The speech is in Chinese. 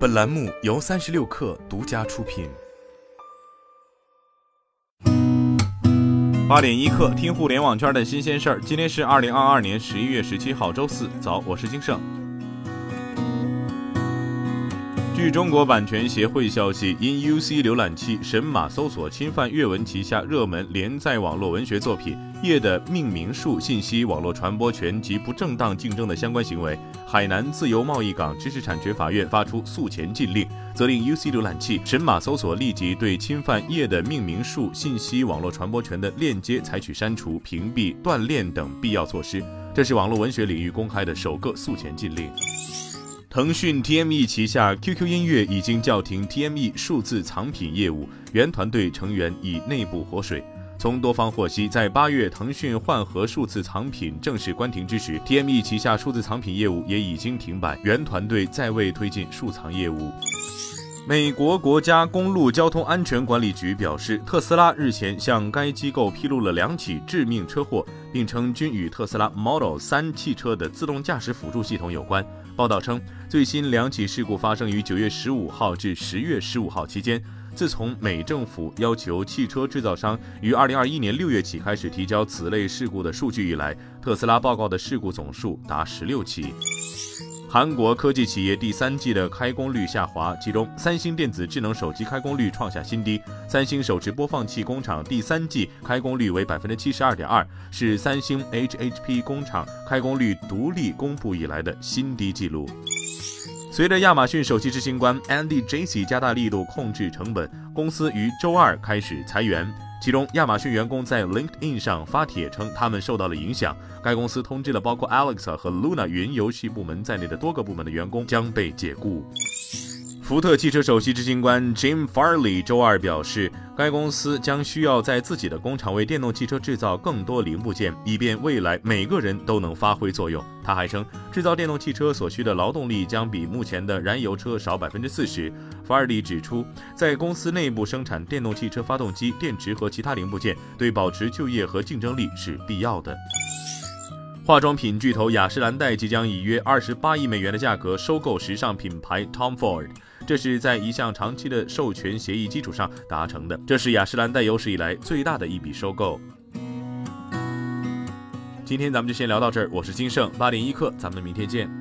本栏目由三十六氪独家出品。八点一刻，听互联网圈的新鲜事儿。今天是二零二二年十一月十七号，周四。早，我是金盛。据中国版权协会消息，因 UC 浏览器神马搜索侵犯阅文旗下热门连载网络文学作品《业》的命名数信息网络传播权及不正当竞争的相关行为，海南自由贸易港知识产权法院发出诉前禁令，责令 UC 浏览器神马搜索立即对侵犯《业》的命名数信息网络传播权的链接采取删除、屏蔽、断链等必要措施。这是网络文学领域公开的首个诉前禁令。腾讯 TME 旗下 QQ 音乐已经叫停 TME 数字藏品业务，原团队成员已内部活水。从多方获悉，在八月腾讯换核数字藏品正式关停之时，TME 旗下数字藏品业务也已经停摆，原团队再未推进数藏业务。美国国家公路交通安全管理局表示，特斯拉日前向该机构披露了两起致命车祸，并称均与特斯拉 Model 3汽车的自动驾驶辅助系统有关。报道称，最新两起事故发生于九月十五号至十月十五号期间。自从美政府要求汽车制造商于二零二一年六月起开始提交此类事故的数据以来，特斯拉报告的事故总数达十六起。韩国科技企业第三季的开工率下滑，其中三星电子智能手机开工率创下新低。三星手持播放器工厂第三季开工率为百分之七十二点二，是三星 HHP 工厂开工率独立公布以来的新低纪录。随着亚马逊首席执行官 Andy Jassy 加大力度控制成本，公司于周二开始裁员。其中，亚马逊员工在 LinkedIn 上发帖称，他们受到了影响。该公司通知了包括 Alexa 和 Luna 云游戏部门在内的多个部门的员工将被解雇。福特汽车首席执行官 Jim Farley 周二表示，该公司将需要在自己的工厂为电动汽车制造更多零部件，以便未来每个人都能发挥作用。他还称，制造电动汽车所需的劳动力将比目前的燃油车少百分之四十。Farley 指出，在公司内部生产电动汽车发动机、电池和其他零部件，对保持就业和竞争力是必要的。化妆品巨头雅诗兰黛即将以约二十八亿美元的价格收购时尚品牌 Tom Ford。这是在一项长期的授权协议基础上达成的，这是雅诗兰黛有史以来最大的一笔收购。今天咱们就先聊到这儿，我是金盛八点一刻，咱们明天见。